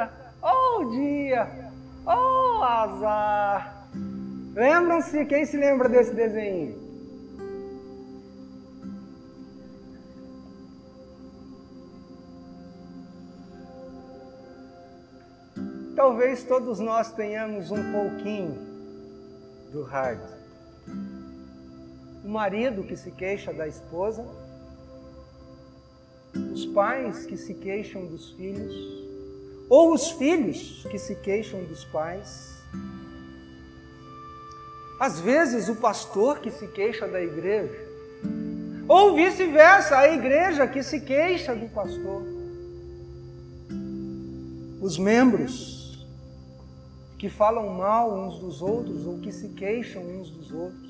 vida, oh dia, oh azar. Lembram-se? Quem se lembra desse desenho? Talvez todos nós tenhamos um pouquinho do hard. O marido que se queixa da esposa, os pais que se queixam dos filhos, ou os filhos que se queixam dos pais. Às vezes o pastor que se queixa da igreja, ou vice-versa, a igreja que se queixa do pastor. Os membros que falam mal uns dos outros ou que se queixam uns dos outros.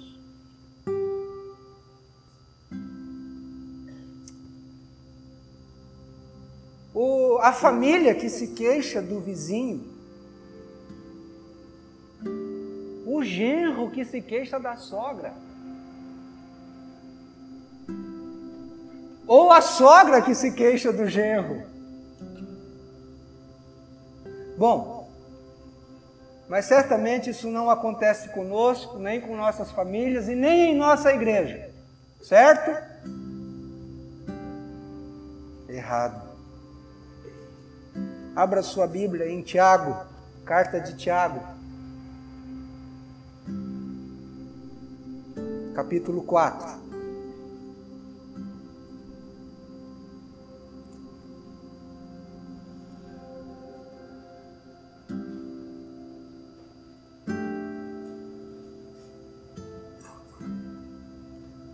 A família que se queixa do vizinho. O genro que se queixa da sogra. Ou a sogra que se queixa do genro. Bom, mas certamente isso não acontece conosco, nem com nossas famílias e nem em nossa igreja. Certo? Errado. Abra sua Bíblia em Tiago, carta de Tiago, capítulo 4.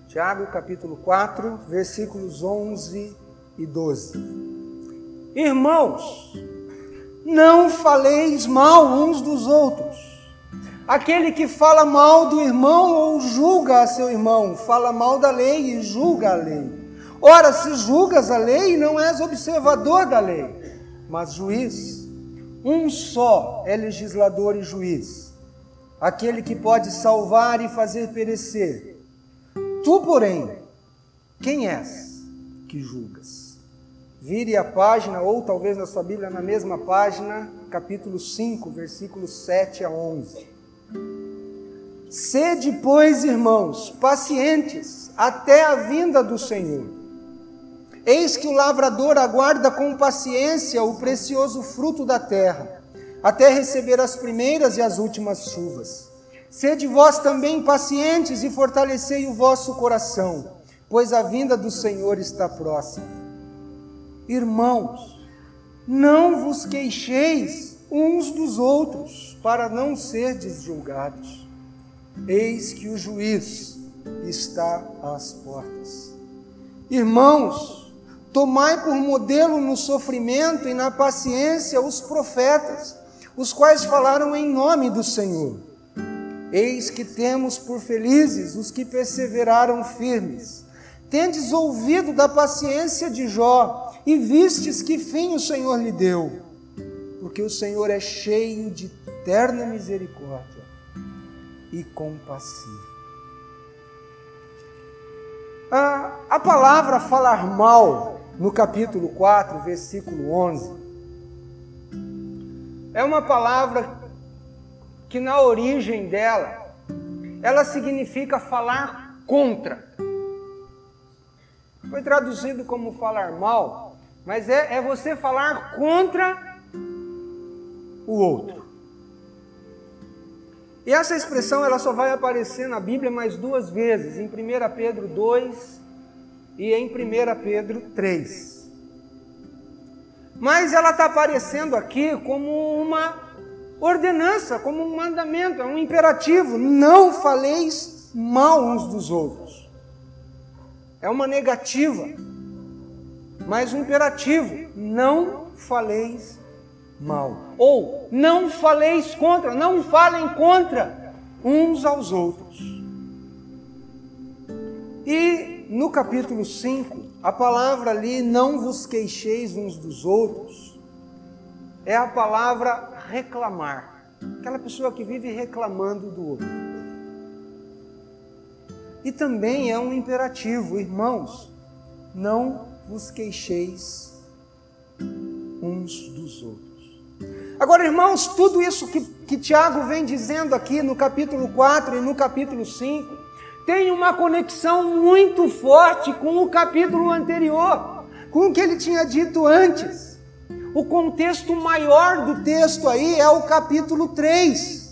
Tiago capítulo 4, versículos 11 e 12. Irmãos, não faleis mal uns dos outros. Aquele que fala mal do irmão ou julga a seu irmão, fala mal da lei e julga a lei. Ora, se julgas a lei, não és observador da lei, mas juiz. Um só é legislador e juiz, aquele que pode salvar e fazer perecer. Tu, porém, quem és que julgas? Vire a página, ou talvez na sua Bíblia, na mesma página, capítulo 5, versículos 7 a 11. Sede, pois, irmãos, pacientes até a vinda do Senhor. Eis que o lavrador aguarda com paciência o precioso fruto da terra, até receber as primeiras e as últimas chuvas. Sede vós também pacientes e fortalecei o vosso coração, pois a vinda do Senhor está próxima. Irmãos, não vos queixeis uns dos outros, para não serdes julgados. Eis que o juiz está às portas. Irmãos, tomai por modelo no sofrimento e na paciência os profetas, os quais falaram em nome do Senhor. Eis que temos por felizes os que perseveraram firmes. Tendes ouvido da paciência de Jó, e vistes que fim o Senhor lhe deu, porque o Senhor é cheio de terna misericórdia e compassivo. A, a palavra falar mal, no capítulo 4, versículo 11, é uma palavra que na origem dela, ela significa falar contra. Foi traduzido como falar mal, mas é, é você falar contra o outro. E essa expressão ela só vai aparecer na Bíblia mais duas vezes, em 1 Pedro 2 e em 1 Pedro 3. Mas ela está aparecendo aqui como uma ordenança, como um mandamento, é um imperativo. Não faleis mal uns dos outros. É uma negativa mas o imperativo: não faleis mal. Ou não faleis contra, não falem contra uns aos outros. E no capítulo 5, a palavra ali, não vos queixeis uns dos outros, é a palavra reclamar. Aquela pessoa que vive reclamando do outro. E também é um imperativo, irmãos, não vos queixeis uns dos outros. Agora, irmãos, tudo isso que, que Tiago vem dizendo aqui no capítulo 4 e no capítulo 5 tem uma conexão muito forte com o capítulo anterior, com o que ele tinha dito antes. O contexto maior do texto aí é o capítulo 3.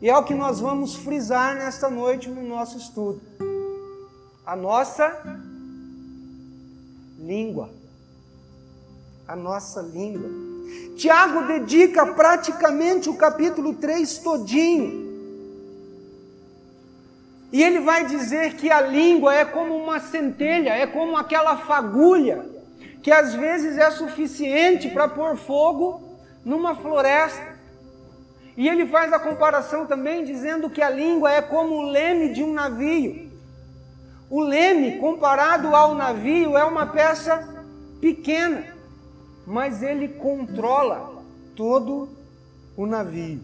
E é o que nós vamos frisar nesta noite no nosso estudo. A nossa língua. A nossa língua. Tiago dedica praticamente o capítulo 3 todinho. E ele vai dizer que a língua é como uma centelha, é como aquela fagulha, que às vezes é suficiente para pôr fogo numa floresta. E ele faz a comparação também dizendo que a língua é como o leme de um navio. O leme, comparado ao navio, é uma peça pequena, mas ele controla todo o navio,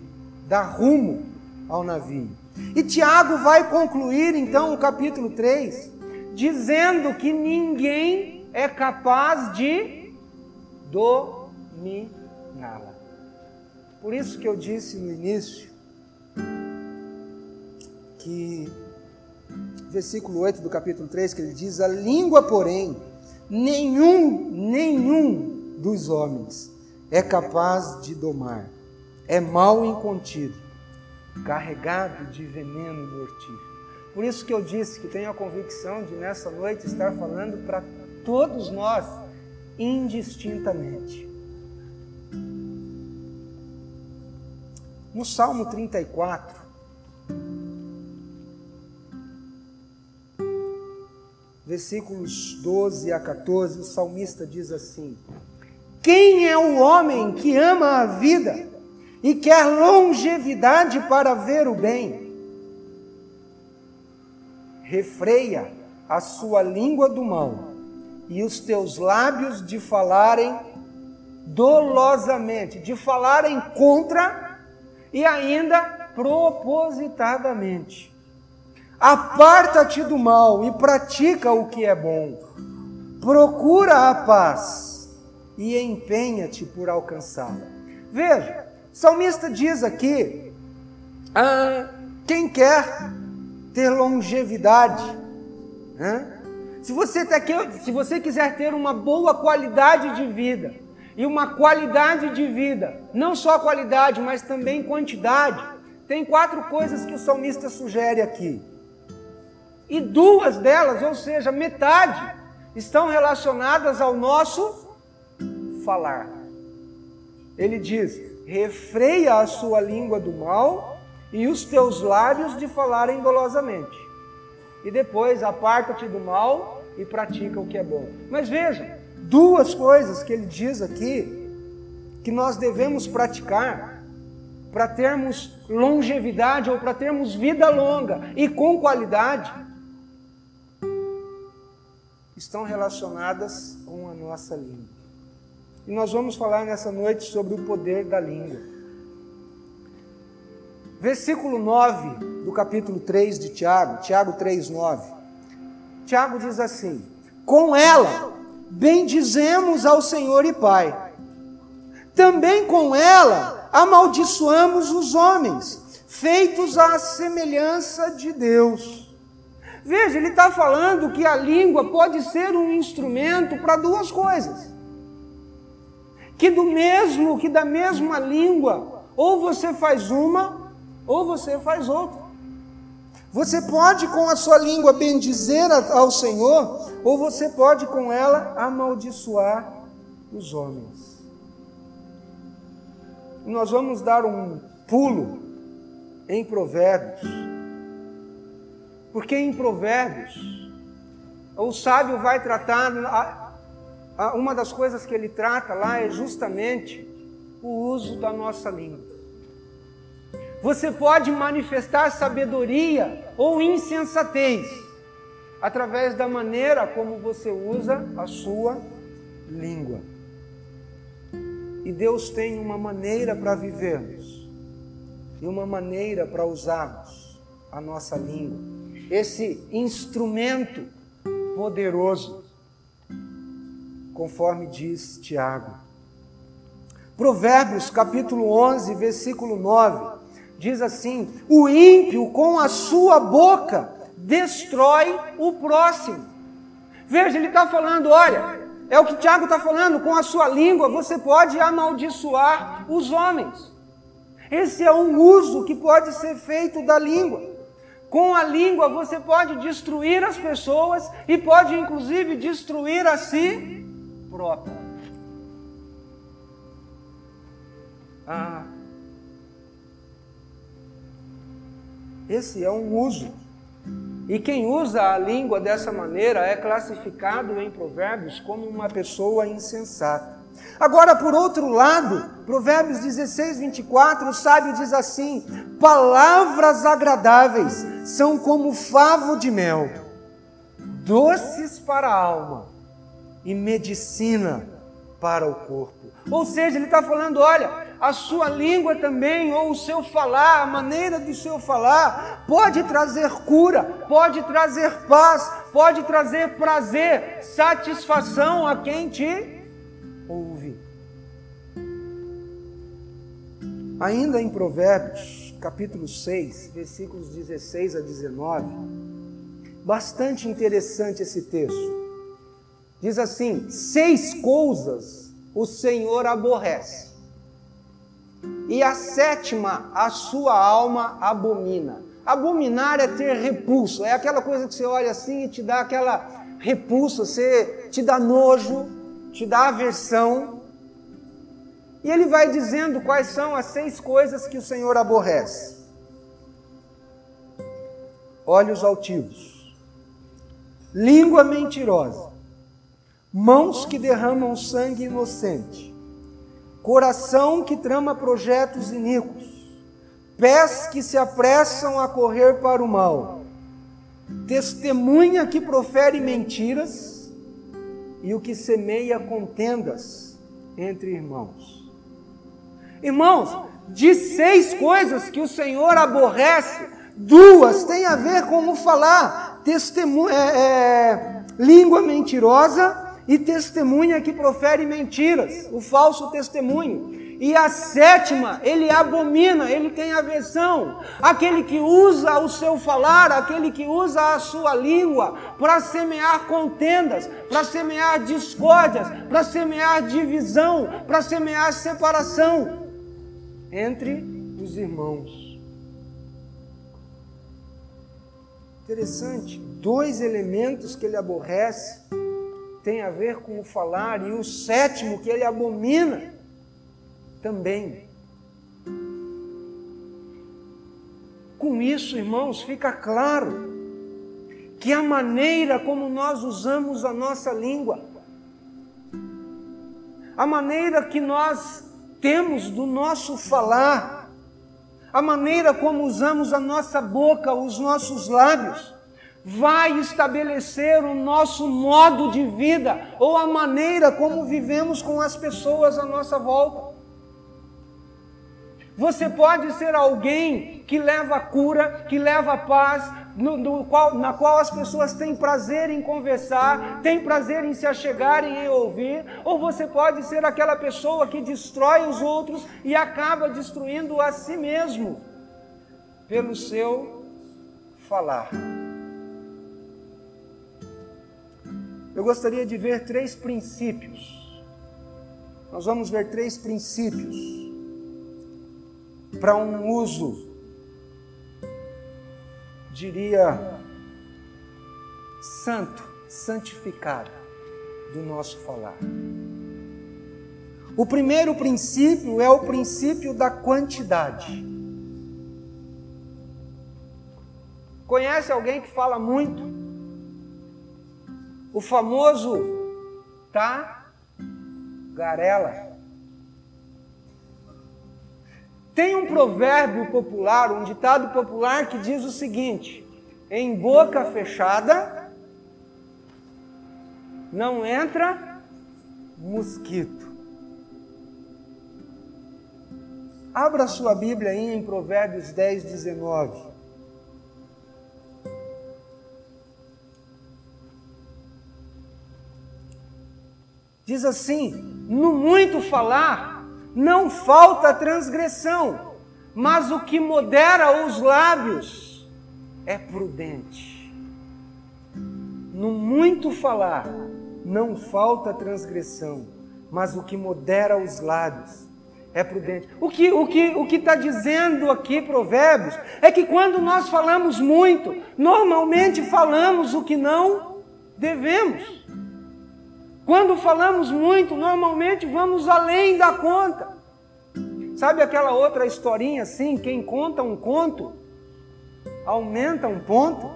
dá rumo ao navio. E Tiago vai concluir então o capítulo 3 dizendo que ninguém é capaz de dominá-la. Por isso que eu disse no início que versículo 8 do capítulo 3 que ele diz: "A língua, porém, nenhum, nenhum dos homens é capaz de domar. É mal incontido, carregado de veneno mortífero." Por isso que eu disse que tenho a convicção de nessa noite estar falando para todos nós indistintamente. No Salmo 34, versículos 12 a 14, o salmista diz assim: Quem é o homem que ama a vida e quer longevidade para ver o bem? Refreia a sua língua do mal e os teus lábios de falarem dolosamente, de falarem contra e ainda propositadamente. Aparta-te do mal e pratica o que é bom. Procura a paz e empenha-te por alcançá-la. Veja, o salmista diz aqui: ah, quem quer ter longevidade, né? se, você ter, se você quiser ter uma boa qualidade de vida, e uma qualidade de vida, não só qualidade, mas também quantidade. Tem quatro coisas que o salmista sugere aqui. E duas delas, ou seja, metade, estão relacionadas ao nosso falar. Ele diz: refreia a sua língua do mal e os teus lábios de falarem dolosamente. E depois aparta-te do mal e pratica o que é bom. Mas veja, duas coisas que ele diz aqui que nós devemos praticar para termos longevidade ou para termos vida longa e com qualidade estão relacionadas com a nossa língua. E nós vamos falar nessa noite sobre o poder da língua. Versículo 9 do capítulo 3 de Tiago, Tiago 3:9. Tiago diz assim: Com ela bendizemos ao Senhor e Pai. Também com ela amaldiçoamos os homens, feitos à semelhança de Deus. Veja, ele está falando que a língua pode ser um instrumento para duas coisas. Que do mesmo, que da mesma língua, ou você faz uma, ou você faz outra. Você pode com a sua língua bendizer ao Senhor, ou você pode com ela amaldiçoar os homens. Nós vamos dar um pulo em Provérbios, porque em Provérbios o sábio vai tratar, uma das coisas que ele trata lá é justamente o uso da nossa língua. Você pode manifestar sabedoria ou insensatez através da maneira como você usa a sua língua. E Deus tem uma maneira para vivermos e uma maneira para usarmos a nossa língua. Esse instrumento poderoso, conforme diz Tiago. Provérbios capítulo 11, versículo 9, diz assim: O ímpio com a sua boca destrói o próximo. Veja, ele está falando: olha, é o que Tiago está falando, com a sua língua você pode amaldiçoar os homens. Esse é um uso que pode ser feito da língua. Com a língua você pode destruir as pessoas e pode inclusive destruir a si próprio. Ah. Esse é um uso. E quem usa a língua dessa maneira é classificado em Provérbios como uma pessoa insensata. Agora, por outro lado, Provérbios 16, 24, o sábio diz assim: Palavras agradáveis são como favo de mel, doces para a alma e medicina para o corpo. Ou seja, ele está falando: olha, a sua língua também, ou o seu falar, a maneira do seu falar, pode trazer cura, pode trazer paz, pode trazer prazer, satisfação a quem te Ainda em Provérbios, capítulo 6, versículos 16 a 19, bastante interessante esse texto. Diz assim: seis coisas o Senhor aborrece, e a sétima a sua alma abomina. Abominar é ter repulso, é aquela coisa que você olha assim e te dá aquela repulsa, você te dá nojo, te dá aversão. E ele vai dizendo quais são as seis coisas que o Senhor aborrece: olhos altivos, língua mentirosa, mãos que derramam sangue inocente, coração que trama projetos iníquos, pés que se apressam a correr para o mal, testemunha que profere mentiras e o que semeia contendas entre irmãos. Irmãos, de seis coisas que o Senhor aborrece, duas têm a ver com o falar, testemunha, é, é, língua mentirosa e testemunha que profere mentiras, o falso testemunho. E a sétima, ele abomina, ele tem aversão. Aquele que usa o seu falar, aquele que usa a sua língua para semear contendas, para semear discórdias, para semear divisão, para semear separação entre os irmãos. Interessante, dois elementos que ele aborrece tem a ver com o falar, e o sétimo que ele abomina também. Com isso, irmãos, fica claro que a maneira como nós usamos a nossa língua, a maneira que nós temos do nosso falar, a maneira como usamos a nossa boca, os nossos lábios, vai estabelecer o nosso modo de vida ou a maneira como vivemos com as pessoas à nossa volta. Você pode ser alguém que leva cura, que leva paz, no, qual, na qual as pessoas têm prazer em conversar, têm prazer em se achegarem e ouvir, ou você pode ser aquela pessoa que destrói os outros e acaba destruindo a si mesmo pelo seu falar. eu gostaria de ver três princípios. Nós vamos ver três princípios para um uso, diria, santo, santificado do nosso falar. O primeiro princípio é o princípio da quantidade. Conhece alguém que fala muito? O famoso tá garela. Tem um provérbio popular, um ditado popular que diz o seguinte: em boca fechada não entra mosquito. Abra sua Bíblia aí em Provérbios 10, 19. Diz assim: no muito falar, não falta transgressão, mas o que modera os lábios é prudente. No muito falar, não falta transgressão, mas o que modera os lábios é prudente. O que o que o que está dizendo aqui Provérbios é que quando nós falamos muito, normalmente falamos o que não devemos. Quando falamos muito, normalmente vamos além da conta. Sabe aquela outra historinha assim? Quem conta um conto aumenta um ponto.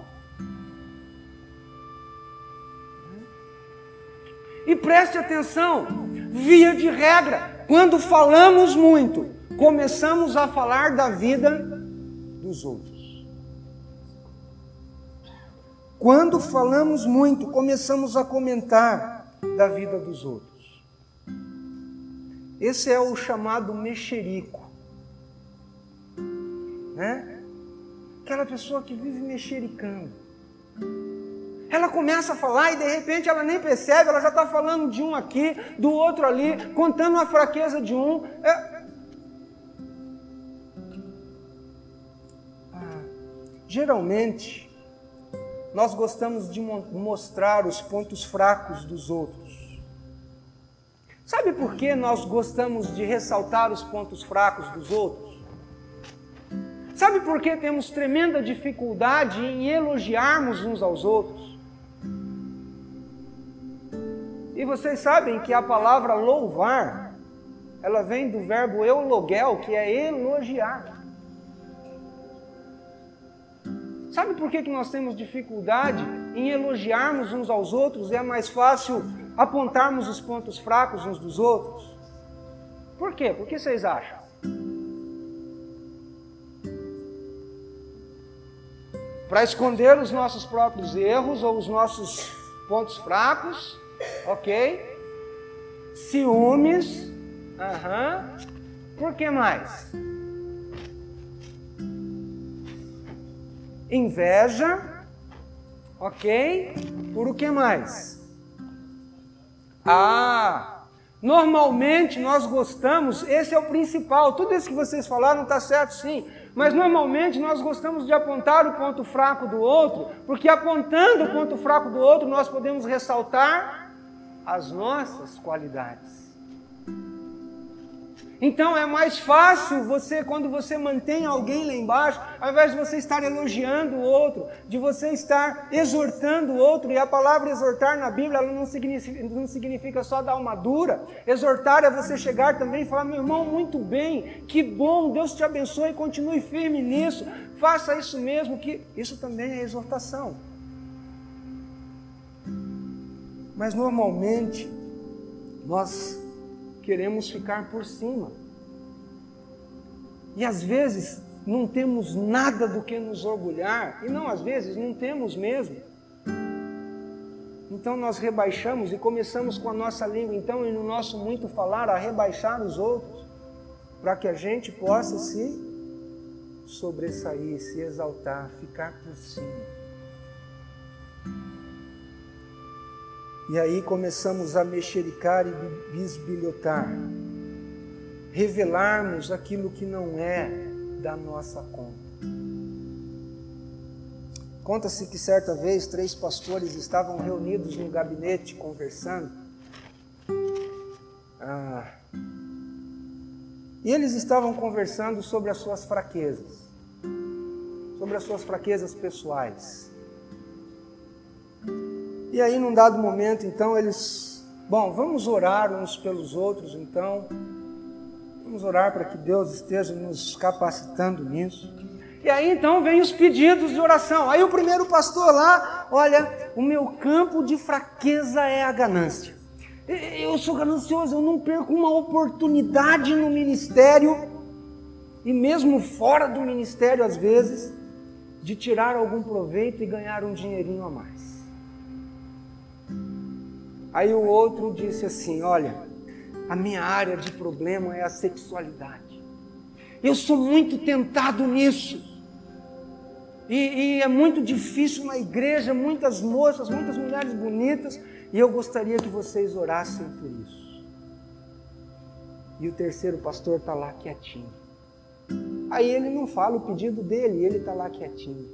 E preste atenção, via de regra, quando falamos muito, começamos a falar da vida dos outros. Quando falamos muito, começamos a comentar da vida dos outros. Esse é o chamado mexerico. Né? Aquela pessoa que vive mexericando. Ela começa a falar e de repente ela nem percebe, ela já está falando de um aqui, do outro ali, contando a fraqueza de um. É... Ah, geralmente, nós gostamos de mostrar os pontos fracos dos outros. Sabe por que nós gostamos de ressaltar os pontos fracos dos outros? Sabe por que temos tremenda dificuldade em elogiarmos uns aos outros? E vocês sabem que a palavra louvar, ela vem do verbo eulogel, que é elogiar. Sabe por que, que nós temos dificuldade em elogiarmos uns aos outros e é mais fácil apontarmos os pontos fracos uns dos outros? Por quê? Por que vocês acham? Para esconder os nossos próprios erros ou os nossos pontos fracos Ok? Ciúmes. Aham. Por que mais? Inveja. Ok? Por o que mais? Ah, normalmente nós gostamos, esse é o principal. Tudo isso que vocês falaram está certo, sim. Mas normalmente nós gostamos de apontar o ponto fraco do outro, porque apontando o ponto fraco do outro nós podemos ressaltar as nossas qualidades. Então é mais fácil você, quando você mantém alguém lá embaixo, ao invés de você estar elogiando o outro, de você estar exortando o outro, e a palavra exortar na Bíblia ela não, significa, não significa só dar uma dura, exortar é você chegar também e falar: meu irmão, muito bem, que bom, Deus te abençoe, continue firme nisso, faça isso mesmo, que isso também é exortação. Mas normalmente nós queremos ficar por cima. E às vezes não temos nada do que nos orgulhar, e não às vezes não temos mesmo. Então nós rebaixamos e começamos com a nossa língua, então, e no nosso muito falar, a rebaixar os outros, para que a gente possa se sobressair, se exaltar, ficar por cima. E aí começamos a mexericar e bisbilhotar, revelarmos aquilo que não é da nossa conta. Conta-se que certa vez três pastores estavam reunidos no gabinete conversando. Ah, e eles estavam conversando sobre as suas fraquezas, sobre as suas fraquezas pessoais. E aí, num dado momento, então, eles, bom, vamos orar uns pelos outros, então, vamos orar para que Deus esteja nos capacitando nisso. E aí, então, vem os pedidos de oração. Aí, o primeiro pastor lá, olha, o meu campo de fraqueza é a ganância. Eu sou ganancioso, eu não perco uma oportunidade no ministério, e mesmo fora do ministério, às vezes, de tirar algum proveito e ganhar um dinheirinho a mais. Aí o outro disse assim: Olha, a minha área de problema é a sexualidade. Eu sou muito tentado nisso. E, e, é muito difícil na igreja, muitas moças, muitas mulheres bonitas, e eu gostaria que vocês orassem por isso. E o terceiro pastor está lá quietinho. Aí ele não fala o pedido dele, ele está lá quietinho.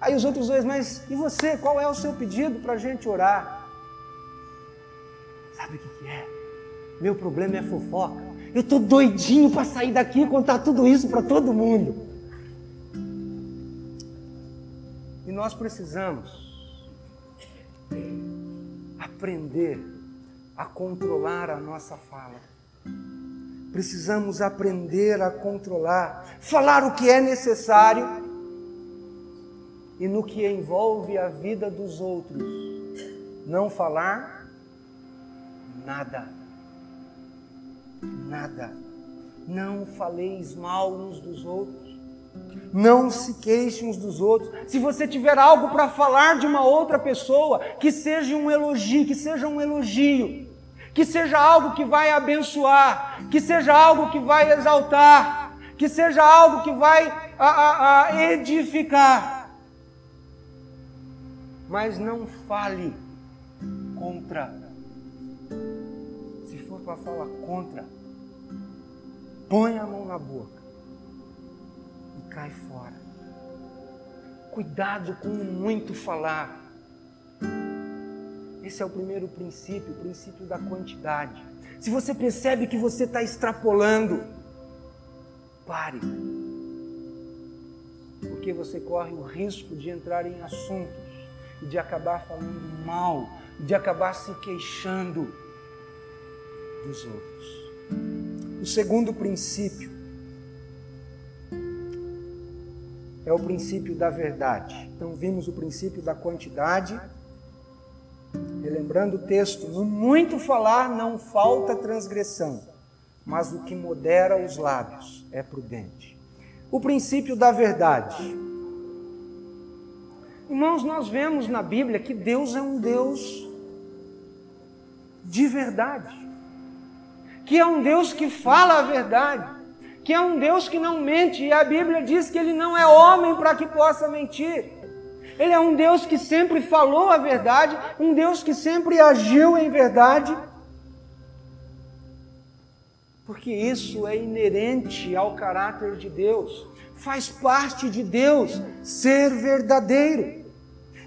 Aí os outros dois, mas e você? Qual é o seu pedido para a gente orar? Sabe o que, que é? Meu problema é fofoca. Eu estou doidinho para sair daqui e contar tudo isso para todo mundo. E nós precisamos aprender a controlar a nossa fala. Precisamos aprender a controlar, falar o que é necessário e no que envolve a vida dos outros, não falar nada. Nada. Não faleis mal uns dos outros. Não se queixem uns dos outros. Se você tiver algo para falar de uma outra pessoa, que seja um elogio, que seja um elogio, que seja algo que vai abençoar, que seja algo que vai exaltar, que seja algo que vai a, a, a edificar. Mas não fale contra. Para falar contra, põe a mão na boca cai fora. Cuidado com muito falar. Esse é o primeiro princípio, o princípio da quantidade. Se você percebe que você está extrapolando, pare. Porque você corre o risco de entrar em assuntos e de acabar falando mal, de acabar se queixando dos outros. O segundo princípio é o princípio da verdade. Então, vimos o princípio da quantidade. Relembrando o texto: no muito falar não falta transgressão, mas o que modera os lábios é prudente. O princípio da verdade. Irmãos, nós vemos na Bíblia que Deus é um Deus de verdade, que é um Deus que fala a verdade que é um Deus que não mente, e a Bíblia diz que ele não é homem para que possa mentir. Ele é um Deus que sempre falou a verdade, um Deus que sempre agiu em verdade. Porque isso é inerente ao caráter de Deus, faz parte de Deus ser verdadeiro.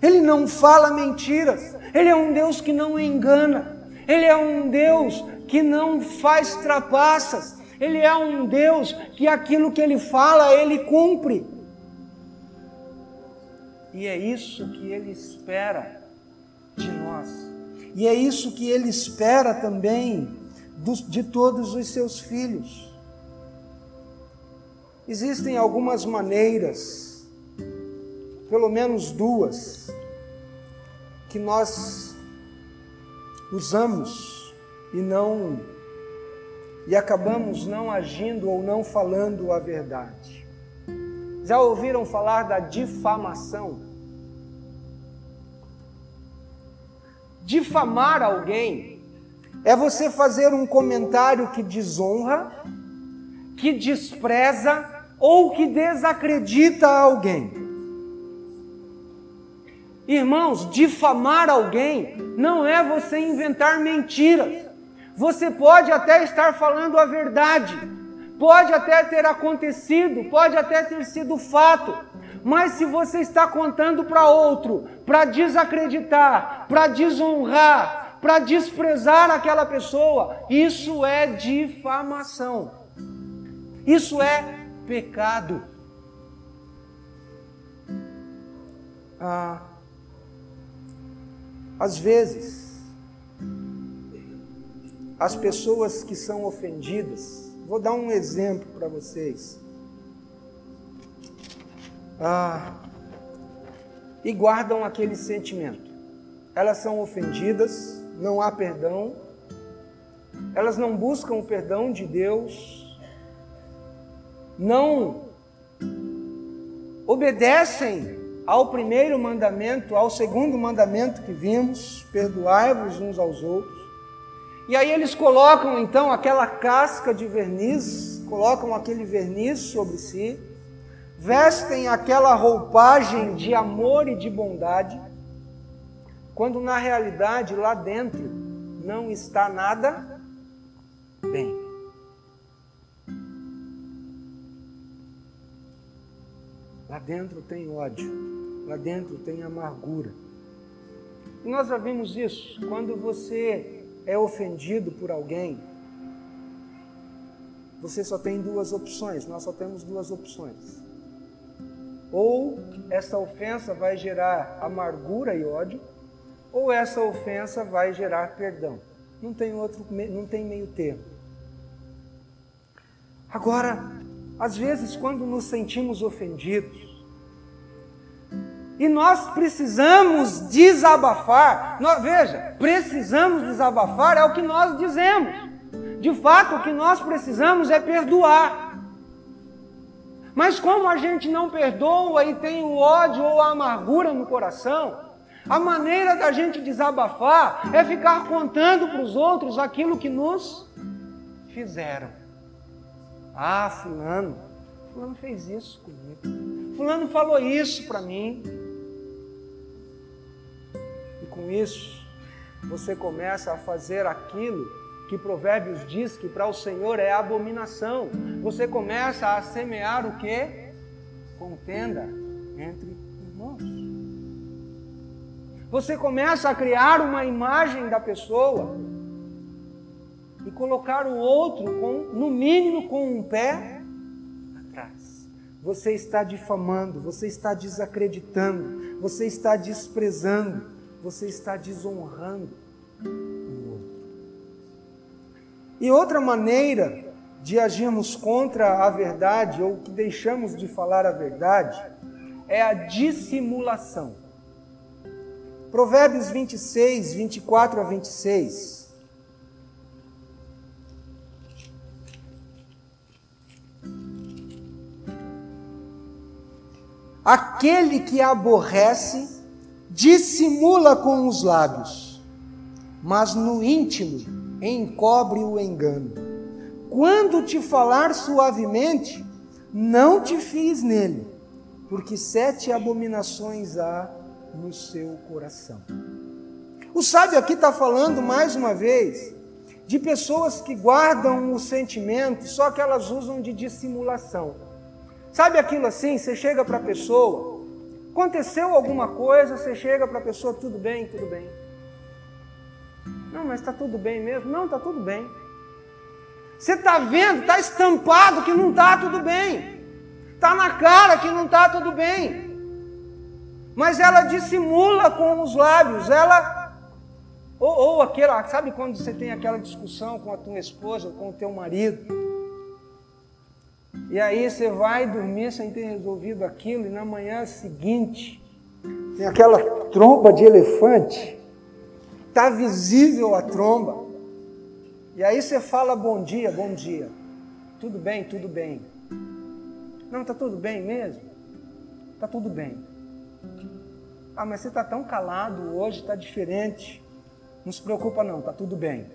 Ele não fala mentiras, ele é um Deus que não engana, ele é um Deus que não faz trapaças, ele é um Deus que aquilo que ele fala, ele cumpre. E é isso que ele espera de nós. E é isso que ele espera também de todos os seus filhos. Existem algumas maneiras, pelo menos duas, que nós usamos e não e acabamos não agindo ou não falando a verdade. Já ouviram falar da difamação? Difamar alguém é você fazer um comentário que desonra, que despreza ou que desacredita alguém. Irmãos, difamar alguém não é você inventar mentiras. Você pode até estar falando a verdade, pode até ter acontecido, pode até ter sido fato, mas se você está contando para outro, para desacreditar, para desonrar, para desprezar aquela pessoa, isso é difamação. Isso é pecado. Ah, às vezes, as pessoas que são ofendidas. Vou dar um exemplo para vocês. Ah, e guardam aquele sentimento. Elas são ofendidas, não há perdão, elas não buscam o perdão de Deus, não obedecem ao primeiro mandamento, ao segundo mandamento que vimos: perdoai-vos uns aos outros. E aí eles colocam então aquela casca de verniz, colocam aquele verniz sobre si, vestem aquela roupagem de amor e de bondade, quando na realidade lá dentro não está nada bem. Lá dentro tem ódio, lá dentro tem amargura. E nós já vimos isso quando você é ofendido por alguém, você só tem duas opções, nós só temos duas opções. Ou essa ofensa vai gerar amargura e ódio, ou essa ofensa vai gerar perdão. Não tem outro, não tem meio termo. Agora, às vezes quando nos sentimos ofendidos, e nós precisamos desabafar. Nós, veja, precisamos desabafar é o que nós dizemos. De fato, o que nós precisamos é perdoar. Mas como a gente não perdoa e tem o ódio ou a amargura no coração, a maneira da gente desabafar é ficar contando para os outros aquilo que nos fizeram. Ah, fulano, fulano fez isso comigo. Fulano falou isso para mim. Com isso, você começa a fazer aquilo que Provérbios diz que para o Senhor é abominação. Você começa a semear o que? Contenda entre irmãos. Você começa a criar uma imagem da pessoa e colocar o outro com, no mínimo com um pé atrás. Você está difamando, você está desacreditando, você está desprezando, você está desonrando E outra maneira de agirmos contra a verdade ou que deixamos de falar a verdade é a dissimulação. Provérbios 26, 24 a 26. Aquele que aborrece dissimula com os lábios, mas no íntimo encobre o engano. Quando te falar suavemente, não te fies nele, porque sete abominações há no seu coração. O sábio aqui está falando mais uma vez de pessoas que guardam o sentimento, só que elas usam de dissimulação. Sabe aquilo assim? Você chega para a pessoa, aconteceu alguma coisa, você chega para a pessoa, tudo bem, tudo bem. Não, mas está tudo bem mesmo? Não, está tudo bem. Você está vendo, está estampado que não está tudo bem. Está na cara que não está tudo bem. Mas ela dissimula com os lábios, ela. Ou, ou aquela, sabe quando você tem aquela discussão com a tua esposa, com o teu marido? E aí você vai dormir sem ter resolvido aquilo, e na manhã seguinte tem aquela tromba de elefante está visível a tromba. E aí você fala bom dia, bom dia. Tudo bem, tudo bem. Não, está tudo bem mesmo? Está tudo bem. Ah, mas você está tão calado hoje, está diferente. Não se preocupa não, está tudo bem.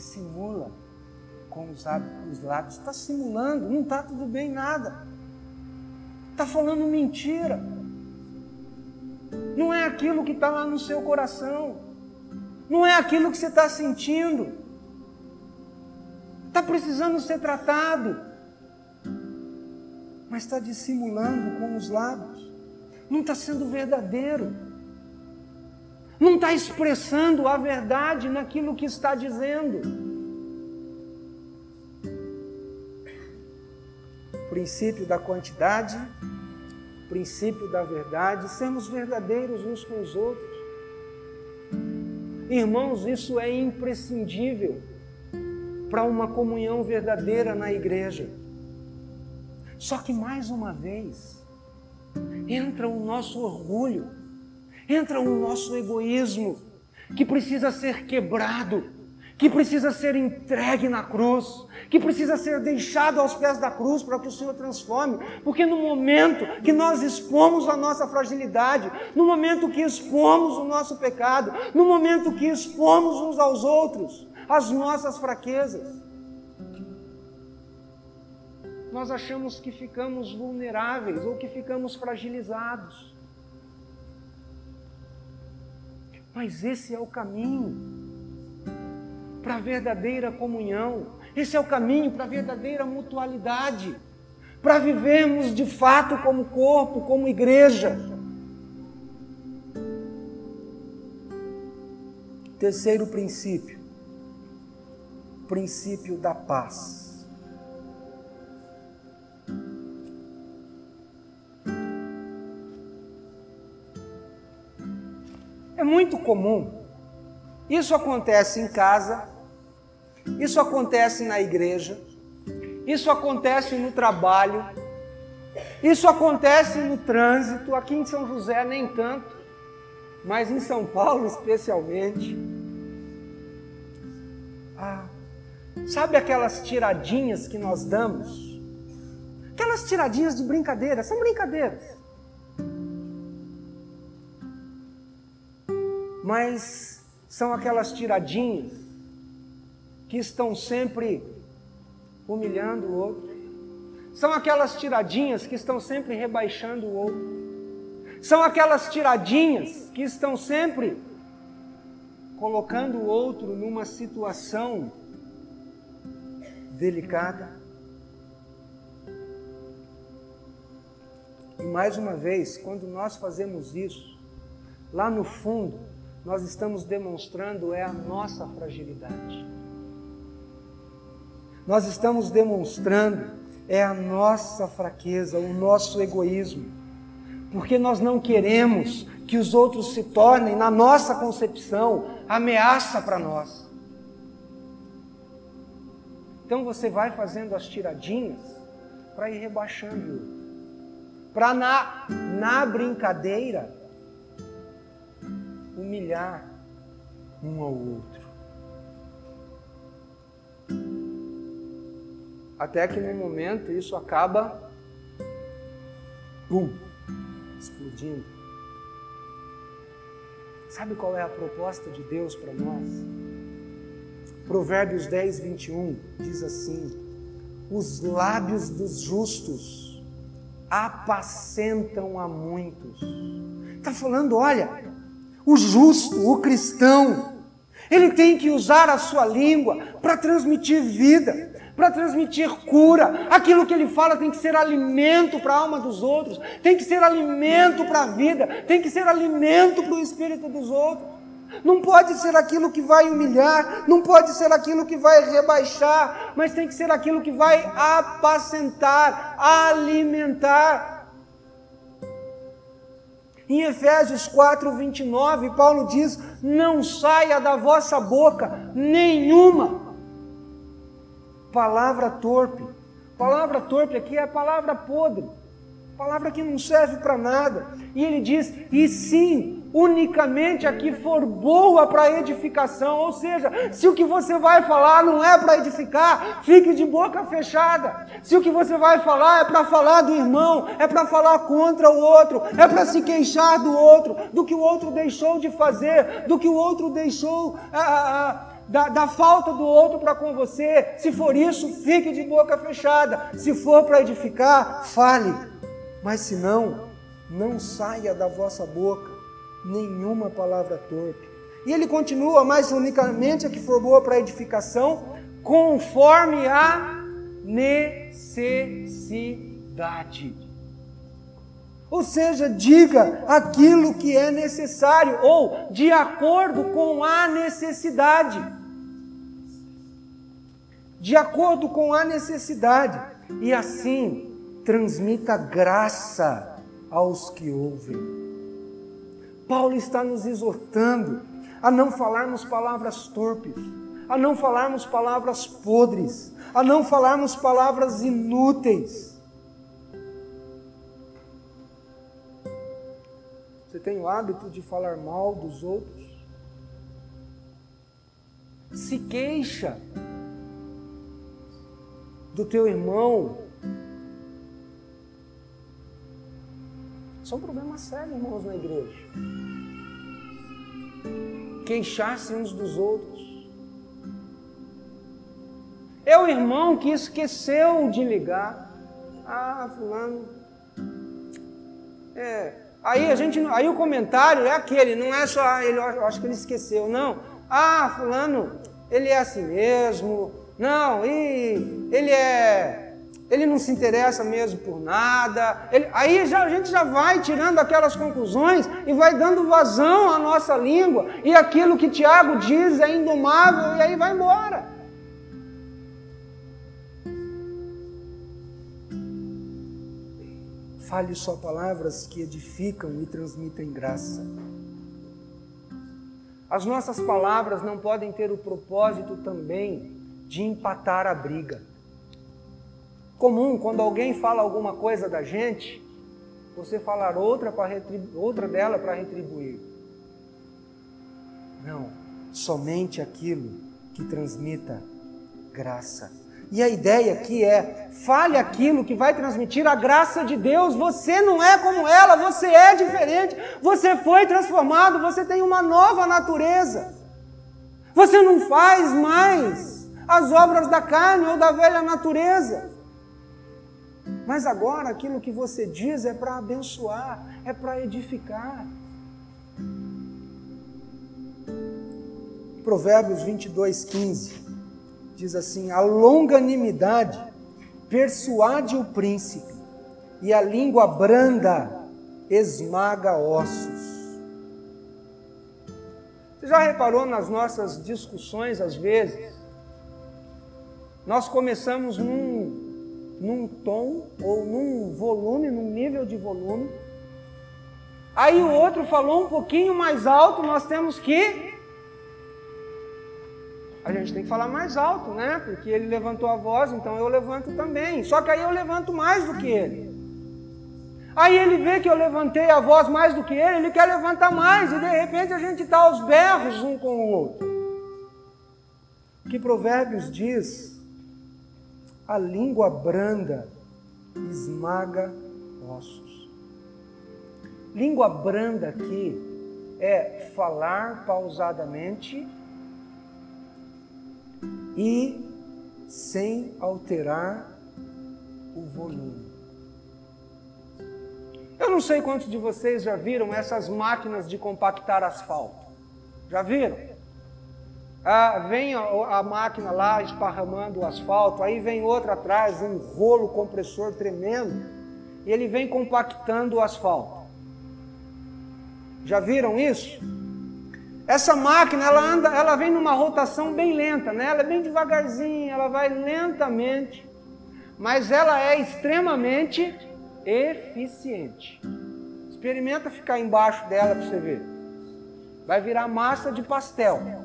Dissimula com os, os lábios. Está simulando, não está tudo bem nada. Está falando mentira. Não é aquilo que está lá no seu coração. Não é aquilo que você está sentindo. Está precisando ser tratado. Mas está dissimulando com os lábios. Não está sendo verdadeiro. Não está expressando a verdade naquilo que está dizendo. princípio da quantidade, princípio da verdade, sermos verdadeiros uns com os outros. Irmãos, isso é imprescindível para uma comunhão verdadeira na igreja. Só que mais uma vez, entra o nosso orgulho, entra o nosso egoísmo, que precisa ser quebrado, que precisa ser entregue na cruz, que precisa ser deixado aos pés da cruz para que o Senhor transforme, porque no momento que nós expomos a nossa fragilidade, no momento que expomos o nosso pecado, no momento que expomos uns aos outros as nossas fraquezas, nós achamos que ficamos vulneráveis ou que ficamos fragilizados. Mas esse é o caminho para a verdadeira comunhão, esse é o caminho para a verdadeira mutualidade, para vivermos de fato como corpo, como igreja. Terceiro princípio, princípio da paz. É muito comum. Isso acontece em casa, isso acontece na igreja, isso acontece no trabalho, isso acontece no trânsito, aqui em São José nem tanto, mas em São Paulo especialmente. Ah, sabe aquelas tiradinhas que nós damos? Aquelas tiradinhas de brincadeira, são brincadeiras. Mas são aquelas tiradinhas que estão sempre humilhando o outro. São aquelas tiradinhas que estão sempre rebaixando o outro. São aquelas tiradinhas que estão sempre colocando o outro numa situação delicada. E mais uma vez, quando nós fazemos isso, lá no fundo, nós estamos demonstrando é a nossa fragilidade. Nós estamos demonstrando é a nossa fraqueza, o nosso egoísmo. Porque nós não queremos que os outros se tornem, na nossa concepção, ameaça para nós. Então você vai fazendo as tiradinhas para ir rebaixando, para na, na brincadeira humilhar um ao outro. Até que no momento isso acaba, pum, explodindo. Sabe qual é a proposta de Deus para nós? Provérbios 10, 21 diz assim: Os lábios dos justos apacentam a muitos. Está falando, olha, o justo, o cristão, ele tem que usar a sua língua para transmitir vida, para transmitir cura. Aquilo que ele fala tem que ser alimento para a alma dos outros, tem que ser alimento para a vida, tem que ser alimento para o espírito dos outros. Não pode ser aquilo que vai humilhar, não pode ser aquilo que vai rebaixar, mas tem que ser aquilo que vai apacentar, alimentar. Em Efésios 4, 29, Paulo diz: Não saia da vossa boca nenhuma palavra torpe. Palavra torpe aqui é a palavra podre, palavra que não serve para nada. E ele diz: E sim, unicamente a que for boa para edificação. Ou seja, se o que você vai falar não é para edificar, fique de boca fechada. Se o que você vai falar é para falar do irmão, é para falar contra o outro, é para se queixar do outro, do que o outro deixou de fazer, do que o outro deixou. Ah, ah, da, da, falta do outro para com você. Se for isso, fique de boca fechada. Se for para edificar, fale. Mas se não, não saia da vossa boca nenhuma palavra torpe. E ele continua, mas unicamente a que for boa para edificação, conforme a necessidade. Ou seja, diga aquilo que é necessário, ou de acordo com a necessidade. De acordo com a necessidade. E assim, transmita graça aos que ouvem. Paulo está nos exortando a não falarmos palavras torpes, a não falarmos palavras podres, a não falarmos palavras inúteis. Você tem o hábito de falar mal dos outros? Se queixa do teu irmão. São problemas sérios, irmãos, na igreja queixar-se uns dos outros. É o irmão que esqueceu de ligar. Ah, fulano. É. Aí a gente, aí o comentário é aquele, não é só ah, ele, eu acho que ele esqueceu, não. Ah, fulano, ele é assim mesmo, não, e ele é ele não se interessa mesmo por nada. Ele, aí já, a gente já vai tirando aquelas conclusões e vai dando vazão à nossa língua, e aquilo que Tiago diz é indomável, e aí vai embora. Fale só palavras que edificam e transmitem graça. As nossas palavras não podem ter o propósito também de empatar a briga comum quando alguém fala alguma coisa da gente, você falar outra, outra dela para retribuir. Não, somente aquilo que transmita graça. E a ideia aqui é: fale aquilo que vai transmitir a graça de Deus. Você não é como ela, você é diferente. Você foi transformado, você tem uma nova natureza. Você não faz mais as obras da carne ou da velha natureza. Mas agora aquilo que você diz é para abençoar, é para edificar. Provérbios 22, 15 diz assim: A longanimidade persuade o príncipe, e a língua branda esmaga ossos. Você já reparou nas nossas discussões, às vezes? Nós começamos num num tom ou num volume, num nível de volume. Aí o outro falou um pouquinho mais alto, nós temos que. A gente tem que falar mais alto, né? Porque ele levantou a voz, então eu levanto também. Só que aí eu levanto mais do que ele. Aí ele vê que eu levantei a voz mais do que ele, ele quer levantar mais, e de repente a gente está aos berros um com o outro. Que Provérbios diz a língua branda esmaga ossos. Língua branda aqui é falar pausadamente e sem alterar o volume. Eu não sei quantos de vocês já viram essas máquinas de compactar asfalto. Já viram? Ah, vem a, a, máquina lá esparramando o asfalto, aí vem outra atrás, um rolo compressor tremendo, e ele vem compactando o asfalto. Já viram isso? Essa máquina, ela anda, ela vem numa rotação bem lenta, né? Ela é bem devagarzinha, ela vai lentamente, mas ela é extremamente eficiente. Experimenta ficar embaixo dela para você ver. Vai virar massa de pastel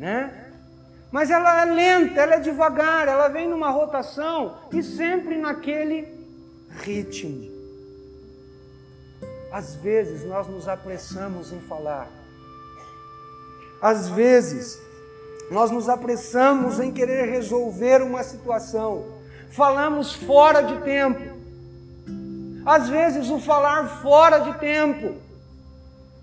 né? Mas ela é lenta, ela é devagar, ela vem numa rotação e sempre naquele ritmo. Às vezes nós nos apressamos em falar. Às vezes nós nos apressamos em querer resolver uma situação. Falamos fora de tempo. Às vezes o falar fora de tempo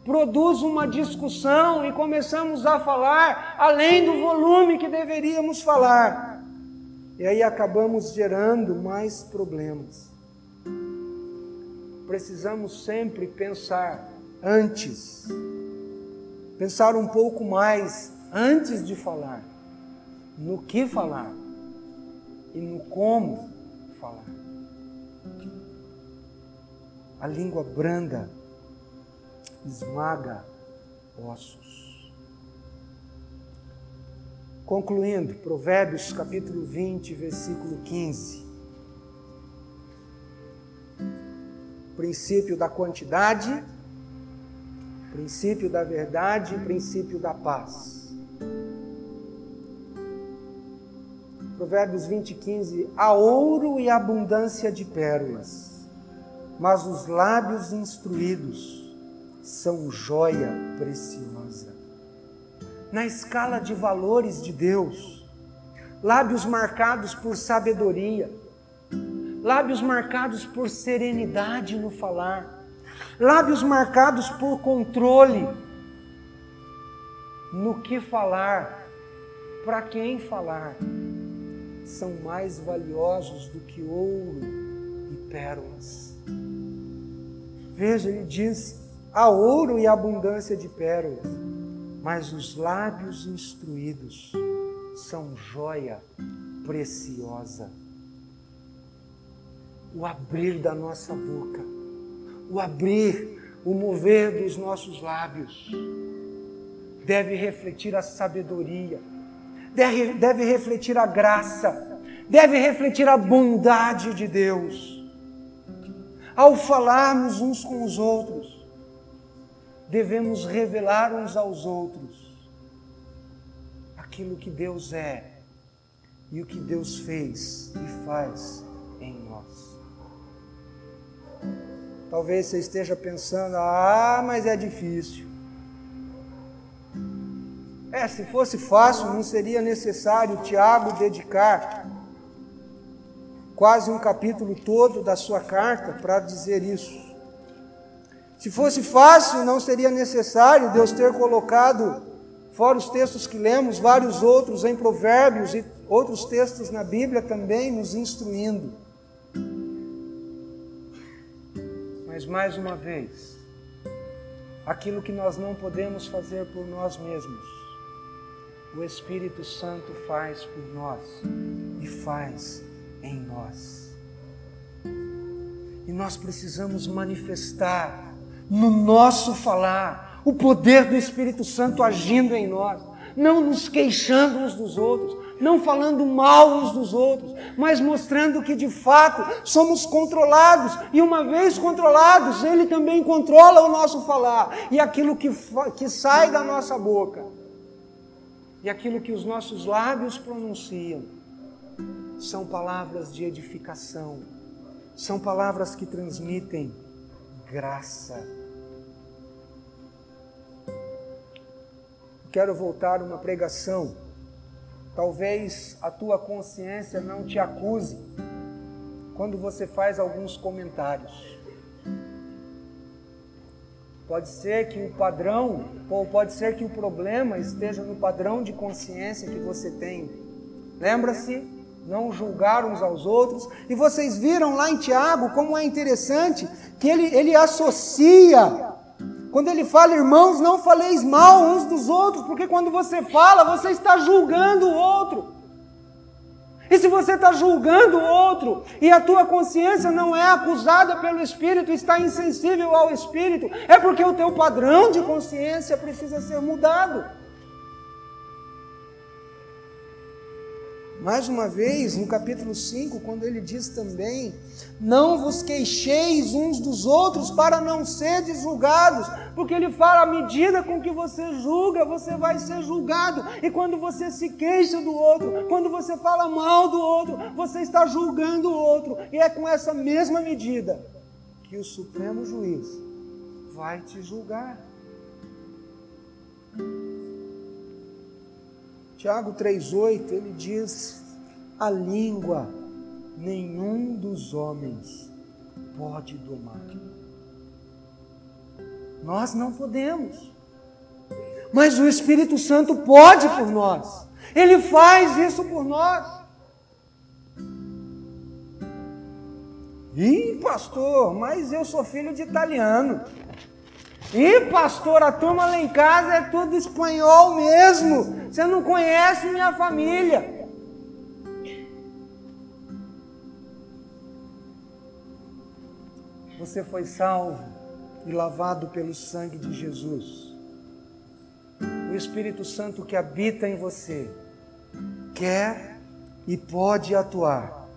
produz uma discussão e começamos a falar além do volume que deveríamos falar. E aí acabamos gerando mais problemas. Precisamos sempre pensar antes, pensar um pouco mais antes de falar, no que falar e no como falar. A língua branda esmaga ossos. Concluindo, Provérbios capítulo 20, versículo 15. Princípio da quantidade, princípio da verdade, princípio da paz. Provérbios 20, 15. Há ouro e abundância de pérolas, mas os lábios instruídos são joia preciosa. Na escala de valores de Deus, lábios marcados por sabedoria, lábios marcados por serenidade no falar, lábios marcados por controle no que falar, para quem falar, são mais valiosos do que ouro e pérolas. Veja, ele diz Há ouro e abundância de pérolas, mas os lábios instruídos são joia preciosa. O abrir da nossa boca, o abrir, o mover dos nossos lábios, deve refletir a sabedoria, deve, deve refletir a graça, deve refletir a bondade de Deus. Ao falarmos uns com os outros, devemos revelar uns aos outros aquilo que Deus é e o que Deus fez e faz em nós. Talvez você esteja pensando: ah, mas é difícil. É, se fosse fácil, não seria necessário Tiago dedicar quase um capítulo todo da sua carta para dizer isso. Se fosse fácil, não seria necessário Deus ter colocado, fora os textos que lemos, vários outros em Provérbios e outros textos na Bíblia também nos instruindo. Mas mais uma vez, aquilo que nós não podemos fazer por nós mesmos, o Espírito Santo faz por nós e faz em nós. E nós precisamos manifestar no nosso falar o poder do Espírito Santo agindo em nós, não nos queixando uns dos outros, não falando mal uns dos outros, mas mostrando que de fato somos controlados e uma vez controlados, Ele também controla o nosso falar e aquilo que, que sai da nossa boca e aquilo que os nossos lábios pronunciam são palavras de edificação, são palavras que transmitem graça. Quero voltar uma pregação. Talvez a tua consciência não te acuse quando você faz alguns comentários. Pode ser que o padrão, ou pode ser que o problema esteja no padrão de consciência que você tem. Lembra-se não julgar uns aos outros. E vocês viram lá em Tiago como é interessante que ele, ele associa. Quando ele fala, irmãos, não faleis mal uns dos outros, porque quando você fala, você está julgando o outro. E se você está julgando o outro e a tua consciência não é acusada pelo Espírito, está insensível ao Espírito, é porque o teu padrão de consciência precisa ser mudado. Mais uma vez, no capítulo 5, quando ele diz também: Não vos queixeis uns dos outros para não seres julgados, porque ele fala: à medida com que você julga, você vai ser julgado, e quando você se queixa do outro, quando você fala mal do outro, você está julgando o outro, e é com essa mesma medida que o Supremo Juiz vai te julgar. Tiago 3,8 ele diz: A língua nenhum dos homens pode domar. Nós não podemos, mas o Espírito Santo pode por nós, ele faz isso por nós. Ih, pastor, mas eu sou filho de italiano. E pastor, a turma lá em casa é tudo espanhol mesmo. Você não conhece minha família. Você foi salvo e lavado pelo sangue de Jesus. O Espírito Santo que habita em você quer e pode atuar,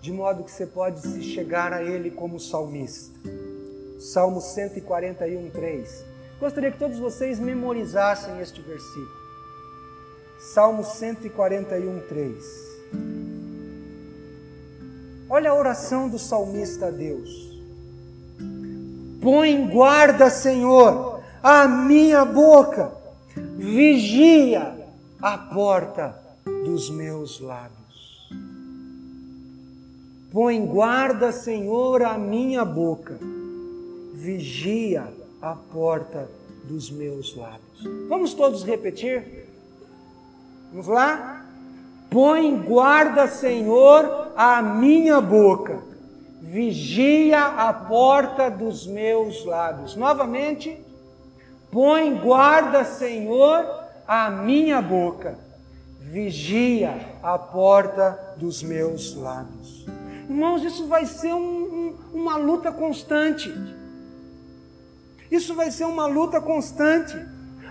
de modo que você pode se chegar a Ele como salmista. Salmo 141, 3. Gostaria que todos vocês memorizassem este versículo. Salmo 141, 3. Olha a oração do salmista a Deus. Põe guarda, Senhor, a minha boca, vigia a porta dos meus lábios. Põe guarda, Senhor, a minha boca vigia a porta dos meus lábios. Vamos todos repetir? Vamos lá? Põe guarda, Senhor, a minha boca, vigia a porta dos meus lábios. Novamente, põe guarda, Senhor, a minha boca, vigia a porta dos meus lábios. Irmãos, isso vai ser um, um, uma luta constante. Isso vai ser uma luta constante.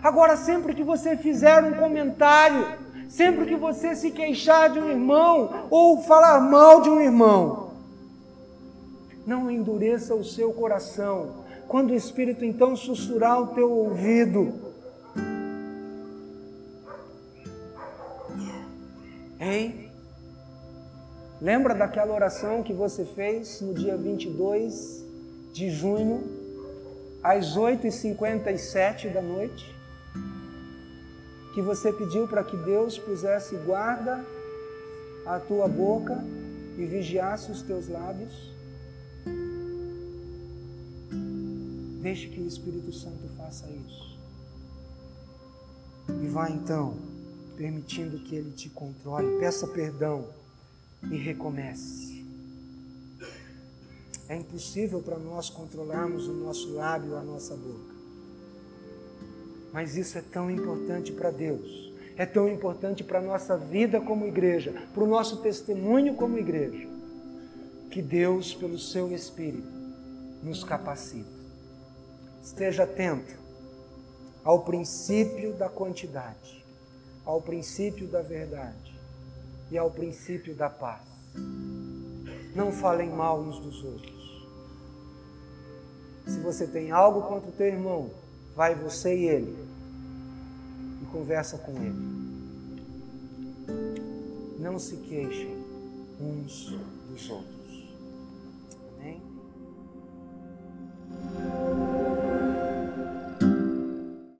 Agora, sempre que você fizer um comentário, sempre que você se queixar de um irmão ou falar mal de um irmão, não endureça o seu coração. Quando o Espírito então sussurrar o teu ouvido, Hein? Lembra daquela oração que você fez no dia 22 de junho, às 8h57 da noite? Que você pediu para que Deus pusesse guarda à tua boca e vigiasse os teus lábios? Deixe que o Espírito Santo faça isso. E vá então permitindo que Ele te controle. Peça perdão e recomece. É impossível para nós controlarmos o nosso lábio, a nossa boca. Mas isso é tão importante para Deus, é tão importante para a nossa vida como igreja, para o nosso testemunho como igreja, que Deus, pelo seu Espírito, nos capacita. Esteja atento ao princípio da quantidade ao princípio da verdade e ao princípio da paz. Não falem mal uns dos outros. Se você tem algo contra o teu irmão, vai você e ele e conversa com ele. Não se queixem uns dos outros.